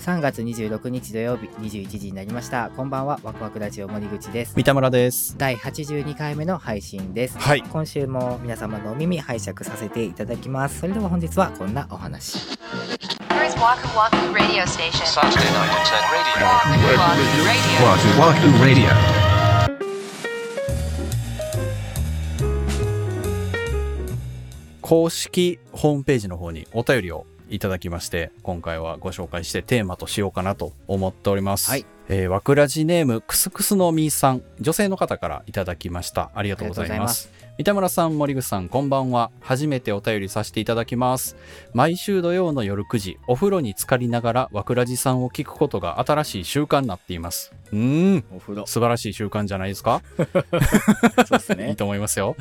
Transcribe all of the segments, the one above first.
3月26日土曜日21時になりましたこんばんはワクワクラジオ森口です三田村です。第82回目の配信ですはい。今週も皆様のお耳拝借させていただきますそれでは本日はこんなお話 Here's Waku Waku Radio Station. Saturday night at 10 radio. Waku Waku Radio. Wahoo Wahoo Radio. 公式ホームページの方にお便りをいただきまして、今回はご紹介してテーマとしようかなと思っております。はい。えー、わくらじネームクスクスのみーさん、女性の方からいただきました。ありがとうございます。三田村さん、森口さん、こんばんは。初めてお便りさせていただきます。毎週土曜の夜9時、お風呂に浸かりながらわくらじさんを聞くことが新しい習慣になっています。うーん、お風呂。素晴らしい習慣じゃないですか？そうですいいねと思いますよ、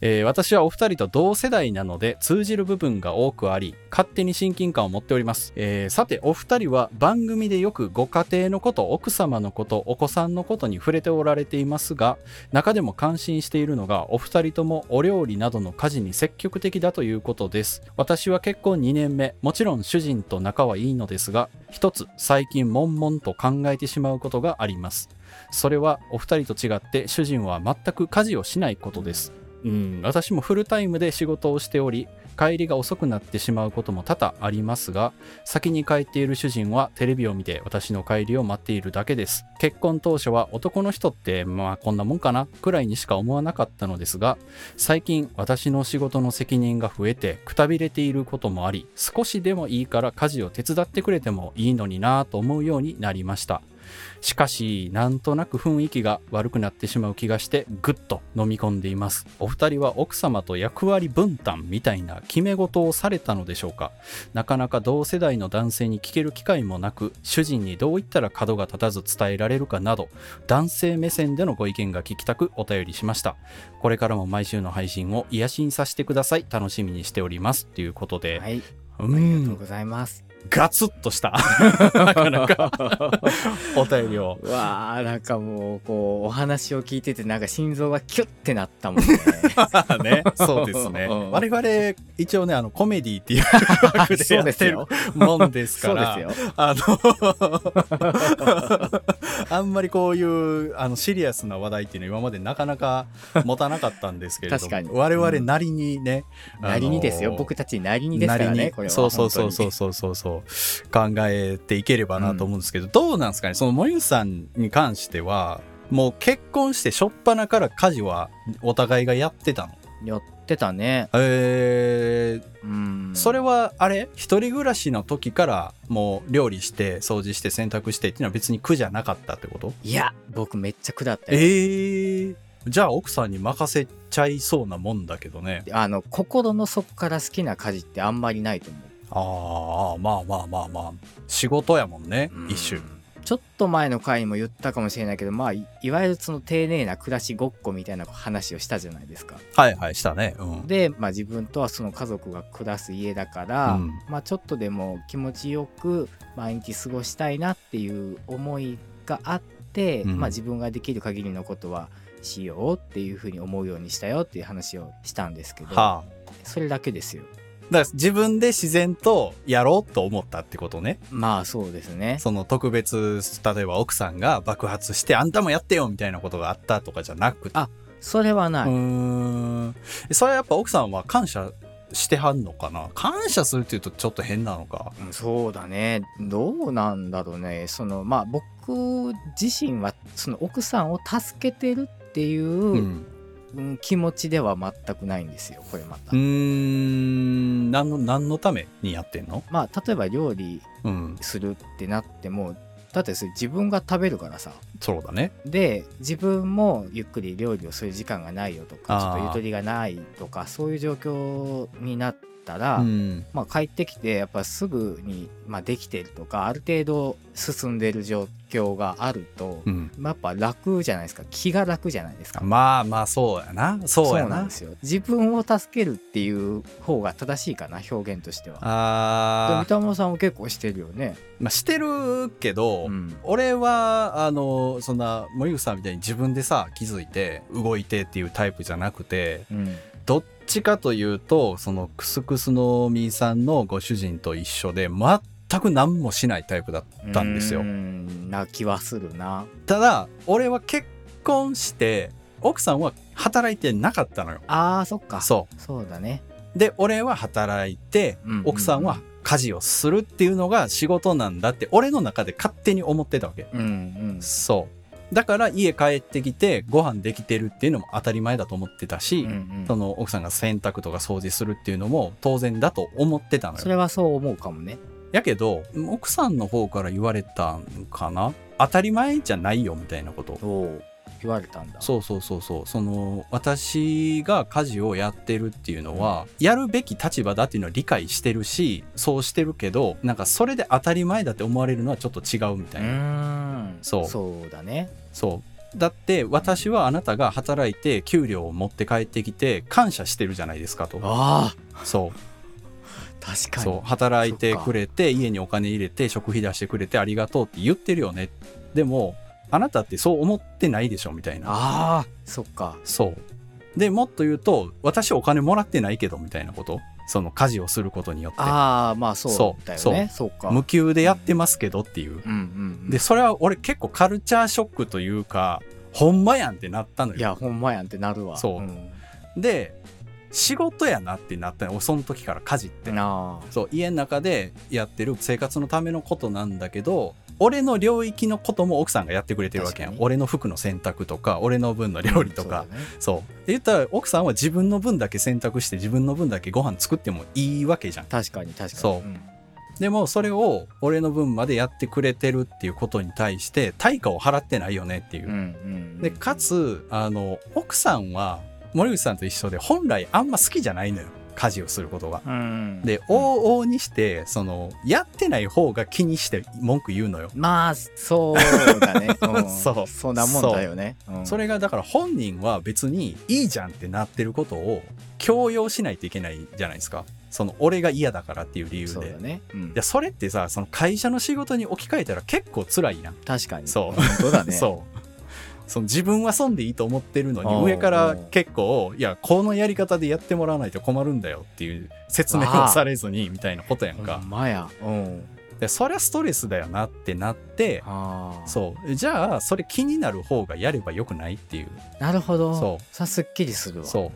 えー私はお二人と同世代なので通じる部分が多くあり勝手に親近感を持っております、えーさてお二人は番組でよくご家庭のこと奥様のことお子さんのことに触れておられていますが中でも感心しているのがお二人ともお料理などの家事に積極的だということです。私は結婚2年目もちろん主人と仲はいいのですが一つ最近悶々と考えてしまうことがあります。それはお二人と違って主人は全く家事をしないことです。うん、私もフルタイムで仕事をしており帰りが遅くなってしまうことも多々ありますが先に帰っている主人はテレビを見て私の帰りを待っているだけです。結婚当初は男の人ってまあこんなもんかなくらいにしか思わなかったのですが最近私の仕事の責任が増えてくたびれていることもあり少しでもいいから家事を手伝ってくれてもいいのになぁと思うようになりました。しかし、なんとなく雰囲気が悪くなってしまう気がして、ぐっと飲み込んでいます。お二人は奥様と役割分担みたいな決め事をされたのでしょうか？なかなか同世代の男性に聞ける機会もなく、主人にどう言ったら角が立たず伝えられるかなど、男性目線でのご意見が聞きたくお便りしました。これからも毎週の配信を癒しにさせてください。楽しみにしております。ということで、はいうありがとんうございますガツッとした、なかなか。お便りを。うわーなんかもうこうお話を聞いててなんか心臓がキュッてなったもんね。ね、そうですね。うん。我々、一応ね、あの、コメディっていう 枠でやってるもんですそうから、ですよ。あの、あんまりこういう、あの、シリアスな話題っていうのは今までなかなか持たなかかったんですけれども、確かに。我々なりにね、なりにですよ、僕たちなりにですからなりに。ねこれは。そうそうそうそう本そうそうそう考えていければなと思うんですけど、どうなんですかね？その森口さんに関してはもう結婚して初っ端から家事はお互いがやってたの？やってたね。えー。うん。それはあれ？一人暮らしの時からもう料理して掃除して洗濯してっていうのは別に苦じゃなかったってこと？いや僕めっちゃ苦だったえよー、じゃあ奥さんに任せちゃいそうなもんだけどね。あの心の底から好きな家事ってあんまりないと思うああまあまあまあまあ。仕事やもんね、うん。一種。ちょっと前の回にも言ったかもしれないけどまあいいわゆるその丁寧な暮らしごっこみたいな話をしたじゃないですか。はいはいしたね。うん。で、まあ、自分とはその家族が暮らす家だから、うん。まあ、ちょっとでも気持ちよく毎日過ごしたいなっていう思いがあって、うん。まあ、自分ができる限りのことはしようっていうふうに思うようにしたよっていう話をしたんですけど、はあ。それだけですよだから自分で自然とやろうと思ったってことね。まあそうですね。その特別例えば奥さんが爆発してあんたもやってよみたいなことがあったとかじゃなくて。あそれはない、うーん。それはやっぱ奥さんは感謝してはんのかな？感謝するっていうとちょっと変なのか。うんそうだね。どうなんだろうね。そのまあ僕自身はその奥さんを助けてるっていう、うんうん気持ちでは全くないんですよこれまた、うーん。何の何のためにやってんの？まあ例えば料理うん。するってなってもだってそれ自分が食べるからさそうだね。で自分もゆっくり料理をする時間がないよとかちょっとゆとりがないとかそういう状況になったら、うん。まあ、帰ってきてやっぱすぐに、まあ、できてるとかある程度進んでる状況があると、うん。まあやっぱ楽じゃないですか。気が楽じゃないですか。まあまあそうやな。そうやな。んなんですよ。自分を助けるっていう方が正しいかな表現としては。であ三田さんも結構してるよね。ー、まあ、してるけど、うん。俺はあのそんな森口さんみたいに自分でさ気づいて動いてっていうタイプじゃなくてうん。どっちかというとそのクスクスのみーさんのご主人と一緒で全全く何もしないタイプだったんですよ。な気はするな。ただ俺は結婚して奥さんは働いてなかったのよ。あーそっか。そそうだね。うで俺は働いてうんうんうん。奥さんは家事をするっていうのが仕事なんだって俺の中で勝手に思ってたわけ。うんうん。そう。だから家帰ってきてご飯できてるっていうのも当たり前だと思ってたし、うんうん。その奥さんが洗濯とか掃除するっていうのも当然だと思ってたのよ。それはそう思うかもね。やけど奥さんの方から言われたんかな？当たり前じゃないよみたいなこと言われたんだ。そうそうそうそう。その私が家事をやってるっていうのは、やるべき立場だっていうのは理解してるしそうしてるけどなんかそれで当たり前だって思われるのはちょっと違うみたういな、そう。そうだね。そう。だって私はあなたが働いて給料を持って帰ってきて感謝してるじゃないですかと。あそう。あ確かに。そう。働いてくれて家にお金入れて食費出してくれてありがとうって言ってるよね。でもあなたってそう思ってないでしょみたいな。ああそっか。そう。でもっと言うと私お金もらってないけどみたいなこと？その家事をすることによって。ああまあそうそうだよね。そうか。無給でやってますけどっていう。うんでそれは俺結構カルチャーショックというかほんまやんってなったのよ。いやほんまやんってなるわ。そう。ん。で仕事やなってなったのその時から家事って。なそう家の中でやってる生活のためのことなんだけど俺の領域のことも奥さんがやってくれてるわけやん。俺の服の洗濯とか俺の分のあ料理とか、そうだね。そう。で言ったら奥さんは自分の分だけ洗濯して自分の分だけご飯作ってもいいわけじゃん。確かに確かに。そう。ん。でもそれを俺の分までやってくれてるっていうことに対して対価を払ってないよねっていう、うんうん。でかつあの奥さんは森口さんと一緒で本来あんま好きじゃないのよ家事をすることが。うん。で往々にしてそのやってない方が気にして文句言うのよ。まあそうだね、うん。そう。そんなもんだよね。う。ん。それがだから本人は別にいいじゃんってなってることを強要しないといけないじゃないですか。その俺が嫌だからっていう理由で。そね、うん。でそれってさその会社の仕事に置き換えたら結構辛いやん。確かに。そう。本当だね。そう。その自分は損でいいと思ってるのに上から結構いやこのやり方でやってもらわないと困るんだよっていう説明をされずにみたいなことやんほかんまや。うん。でそりゃストレスだよなってなってそう。じゃあそれ気になる方がやればよくないっていう。なるほど。そう。さすっきりするわ。そう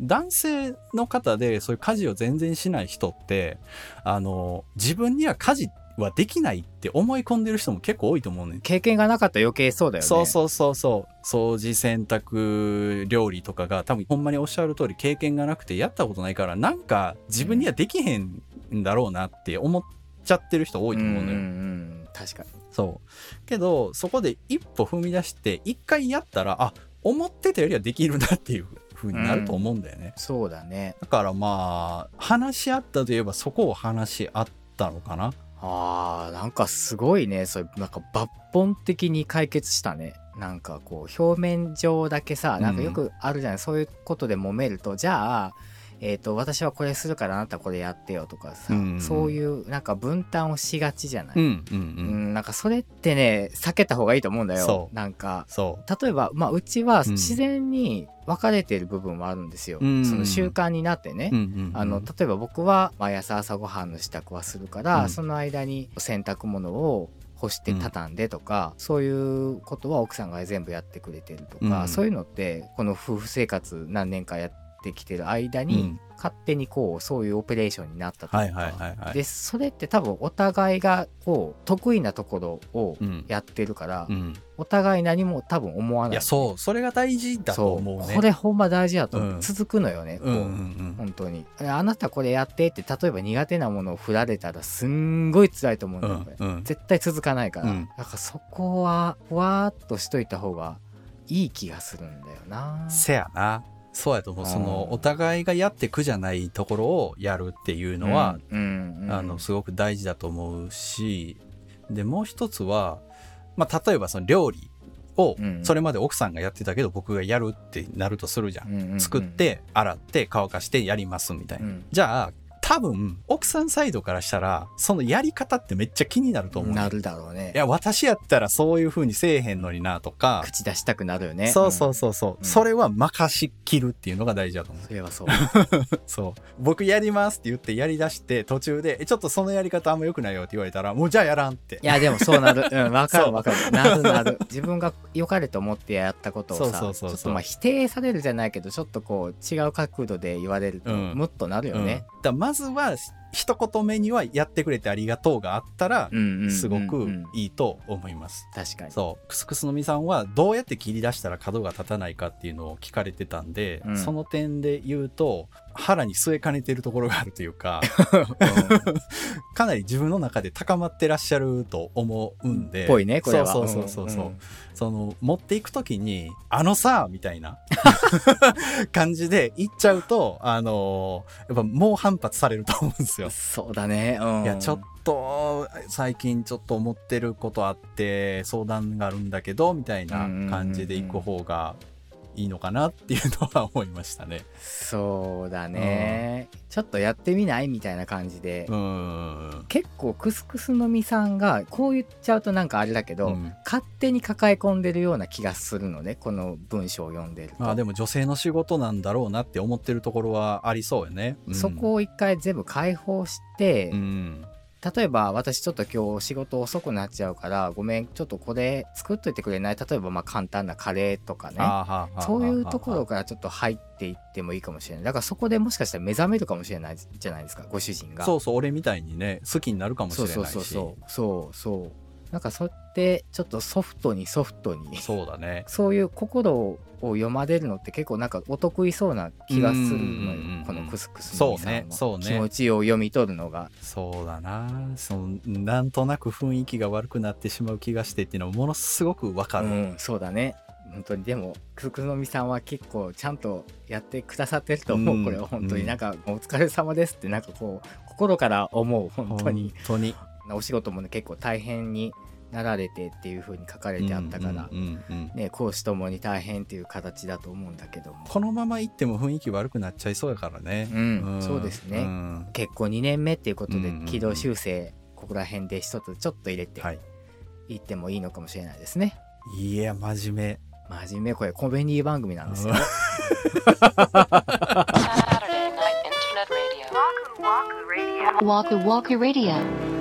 男性の方でそういう家事を全然しない人ってあの自分には家事はできないって思い込んでる人も結構多いと思うね。ん経験がなかったら余計そうだよね。そうそうそうそう。掃除洗濯料理とかが多分ほんまにおっしゃる通り経験がなくてやったことないからなんか自分にはできへんんだろうなって思っちゃってる人多いと思うのよ、んんうん。確かに。そう。けどそこで一歩踏み出して一回やったらあ思ってたよりはできるなっていう風になると思うんだよね、そうだね。だからまあ話し合ったといえばそこを話し合ったのかな。あーなんかすごいね。それなんか抜本的に解決したね。なんかこう表面上だけさなんかよくあるじゃない、そういうことで揉めるとじゃあえー、と私はこれするからあなたこれやってよとかさ、うんそういうなんか分担をしがちじゃない、うんうんううんんなんかそれってね避けた方がいいと思うんだよ。そう。なんかそ例えば、まあ、うちはうん。自然に分かれている部分はあるんですよ、うんその習慣になってね、う、うんうんうん、あの例えば僕は毎朝朝ごはんの支度はするから、うん。その間に洗濯物を干して畳んでとか、そういうことは奥さんが全部やってくれてるとか、うん。そういうのってこの夫婦生活何年かやってきてる間に、うん。勝手にこうそういうオペレーションになったとか、はいはいはいはい。でそれって多分お互いがこう得意なところをうん。やってるから、うん。お互い何も多分思わない。いやそうそれが大事だと思うね。これほんま大事だと思う、うん。続くのよね、こう。うんうんうん。本当に。えあなたこれやってって例えば苦手なものを振られたらすんごい辛いと思うんだよ、これ。うん。うん絶対続かないから、うん。だからそこはふわーっとしといた方がいい気がするんだよな。せやなそうやと思う。うんそのお互いがやって苦じゃないところをやるっていうのは、うんあのすごく大事だと思うしでもう一つは、まあ、例えばその料理をうん。それまで奥さんがやってたけど僕がやるってなるとするじゃん。うんうんうん。作って洗って乾かしてやりますみたいな。うん。じゃあ多分、奥さんサイドからしたら、そのやり方ってめっちゃ気になると思う。なるだろうね。いや、私やったらそういう風にせえへんのになとか、口出したくなるよね。そうそうそうそう、うん。それは任しきるっていうのが大事だと思う。それはそう。そう。僕やりますって言ってやり出して、途中で、えちょっとそのやり方あんま良くないよって言われたら、もうじゃあやらんって。い。やでもそうなる。うん わかるわかる。なるなる。自分が良かれと思ってやったことをさそうそうそうちょっとまあ否定されるじゃないけどちょっとこう違う角度で言われるとうん。ムッとなるよね。からまずは、一言目にはやってくれてありがとうがあったら、すごくいいと思います。確かにそう。クスクスのみさんはどうやって切り出したら角が立たないかっていうのを聞かれてたんで、うんその点で言うと、腹に据えかねてるところがあるというか、かなり自分の中で高まってらっしゃると思うんで。ぽいねこれはそうそうそうそう。んんその、持っていくときに、あのさ、みたいな 感じで言っちゃうと、あのやっぱ猛反発されると思うんですよ。そうだね。うん。いや、ちょっと、最近ちょっと思ってることあって、相談があるんだけど、みたいな感じで行く方がいいのかなっていうのは思いましたね。そうだねちょっとやってみないみたいな感じで。結構クスクスのみさんがこう言っちゃうとなんかあれだけど、うん勝手に抱え込んでるような気がするのねこの文章を読んでると、まあでも女性の仕事なんだろうなって思ってるところはありそうよね。うんそこを一回全部解放して、うん。例えば私ちょっと今日仕事遅くなっちゃうからごめんちょっとこれ作っといてくれない？例えばまあ簡単なカレーとかね。そういうところからちょっと入っていってもいいかもしれない。だからそこでもしかしたら目覚めるかもしれないじゃないですかご主人が。そうそう、俺みたいにね、好きになるかもしれないし。そうそうそう。そうそうなんかそってちょっとソフトにソフトにそうだね。そういう心を読まれるのって結構なんかお得意そうな気がするのよこのクスクスのそうねそうね。気持ちを読み取るのが。そうだな。その、なんとなく雰囲気が悪くなってしまう気がしてっていうのはものすごくわかる。うんそうだね。本当に。でもクスクスのみさんは結構ちゃんとやってくださってると思う、うんこれは。本当うん。になんかお疲れ様ですってなんかこう心から思う。本当に。本当に。お仕事もね結構大変になられてっていう風に書かれてあったから、うんうんうんね講師ともに大変っていう形だと思うんだけどもこのまま行っても雰囲気悪くなっちゃいそうやからね。うんそうですねん結構2年目っていうことでうんうんうん軌道修正ここら辺で一つちょっと入れてはい。いってもいいのかもしれないですね。いや、真面目。真面目これコメディ番組なんですよ。Night Internet Radio.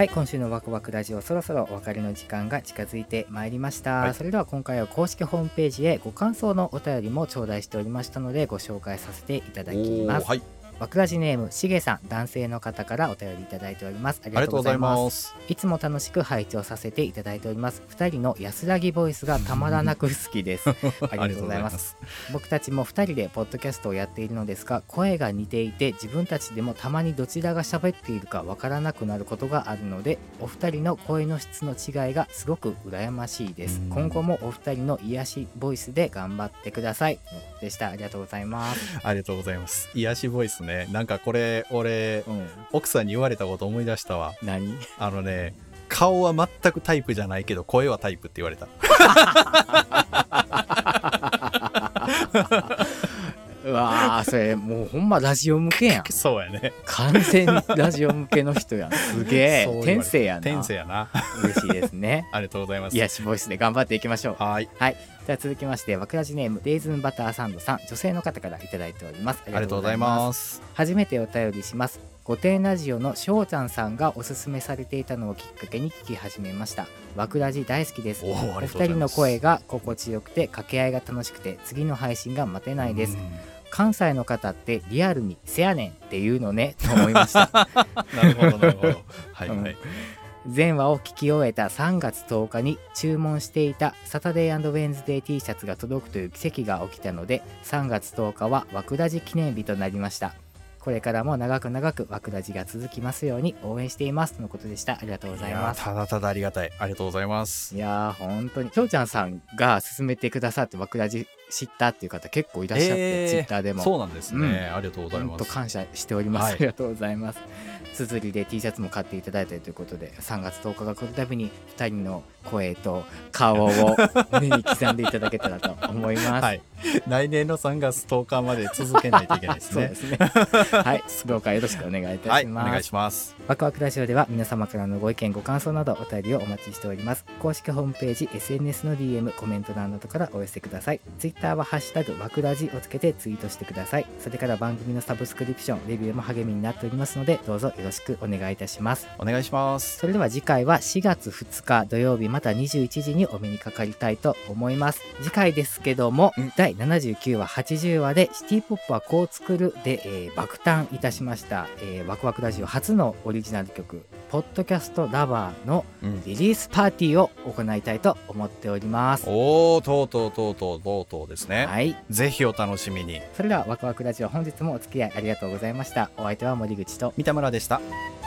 はい今週のワクワクラジオそろそろお別れの時間が近づいてまいりました、はいそれでは今回は公式ホームページへご感想のお便りも頂戴しておりましたのでご紹介させていただきます。はい。ワクラジネームしげさん男性の方からお便りいただいております。ありがとうございます。いつも楽しく拝聴させていただいております。2人の安らぎボイスがたまらなく好きです。ありがとうございます。僕たちも2人でポッドキャストをやっているのですが声が似ていて自分たちでもたまにどちらが喋っているかわからなくなることがあるのでお二人の声の質の違いがすごく羨ましいです。うん。今後もお二人の癒しボイスで頑張ってください。でした。ありがとうございます、ありがとうございます。癒しボイスね。なんかこれ、俺、うん、奥さんに言われたこと思い出したわ。何？あのね、顔は全くタイプじゃないけど、声はタイプって言われた。うわーそれもうほんまラジオ向けやん。そうやね。完全にラジオ向けの人やん。すげえ。天性やな。天性やな。嬉しいですね。ありがとうございます。癒しボイスで頑張っていきましょう。はい。では続きましてわくらじネームレーズンバターサンドさん。女性の方からいただいております。あありがとうございます。初めてお便りします。御殿ラジオのしょうちゃんさんがおすすめされていたのをきっかけに聞き始めました。わくらじ大好きです。お二人の声が心地よくて掛け合いが楽しくて次の配信が待てないです。うん関西の方ってリアルにせやねんっていうのねと思いました なるほど、なるほど。はいはい。全話を聞き終えた3月10日に注文していたサタデーウェンズデー T シャツが届くという奇跡が起きたので3月10日は枠ラジ記念日となりましたこれからも長く長く枠ラジが続きますように応援していますとのことでしたありがとうございますやただただありがたい。ありがとうございます。いやー本当にきょうちゃんさんが勧めてくださって枠ラジ知ったっていう方結構いらっしゃって、えーツイッターでもそうなんですね。ありがとうございます。感謝しております、はいありがとうございます綴りで T シャツも買っていただいたりということで3月10日が来るたびに2人の声と顔を 胸に刻んでいただけたらと思います。はい。来年の3月10日まで続けないといけないですね で。すね。はい、どうかよろしくお願いいたはい、おします。願いします。ワクワクラジオでは皆様からのご意見ご感想などお便りをお待ちしております公式ホームページ SNS の DM コメント欄などからお寄せください Twitter は「ハッシュタグワクラジ」をつけてツイートしてくださいそれから番組のサブスクリプションレビューも励みになっておりますのでどうぞよろしくお願いいたしますお願いします。それでは次回は4月2日土曜日また21時にお目にかかりたいと思います次回ですけども、うん第79話80話でシティポップはこう作るで、えー爆誕いたしました、えーワクワクラジオ初のオリジナル曲ポッドキャストラバーのうん。リリースパーティーを行いたいと思っておりますおー、とうとうとうとうとうとうですね。はいぜひお楽しみに。それではワクワクラジオ本日もお付き合いありがとうございましたお相手は森口と三田村でした。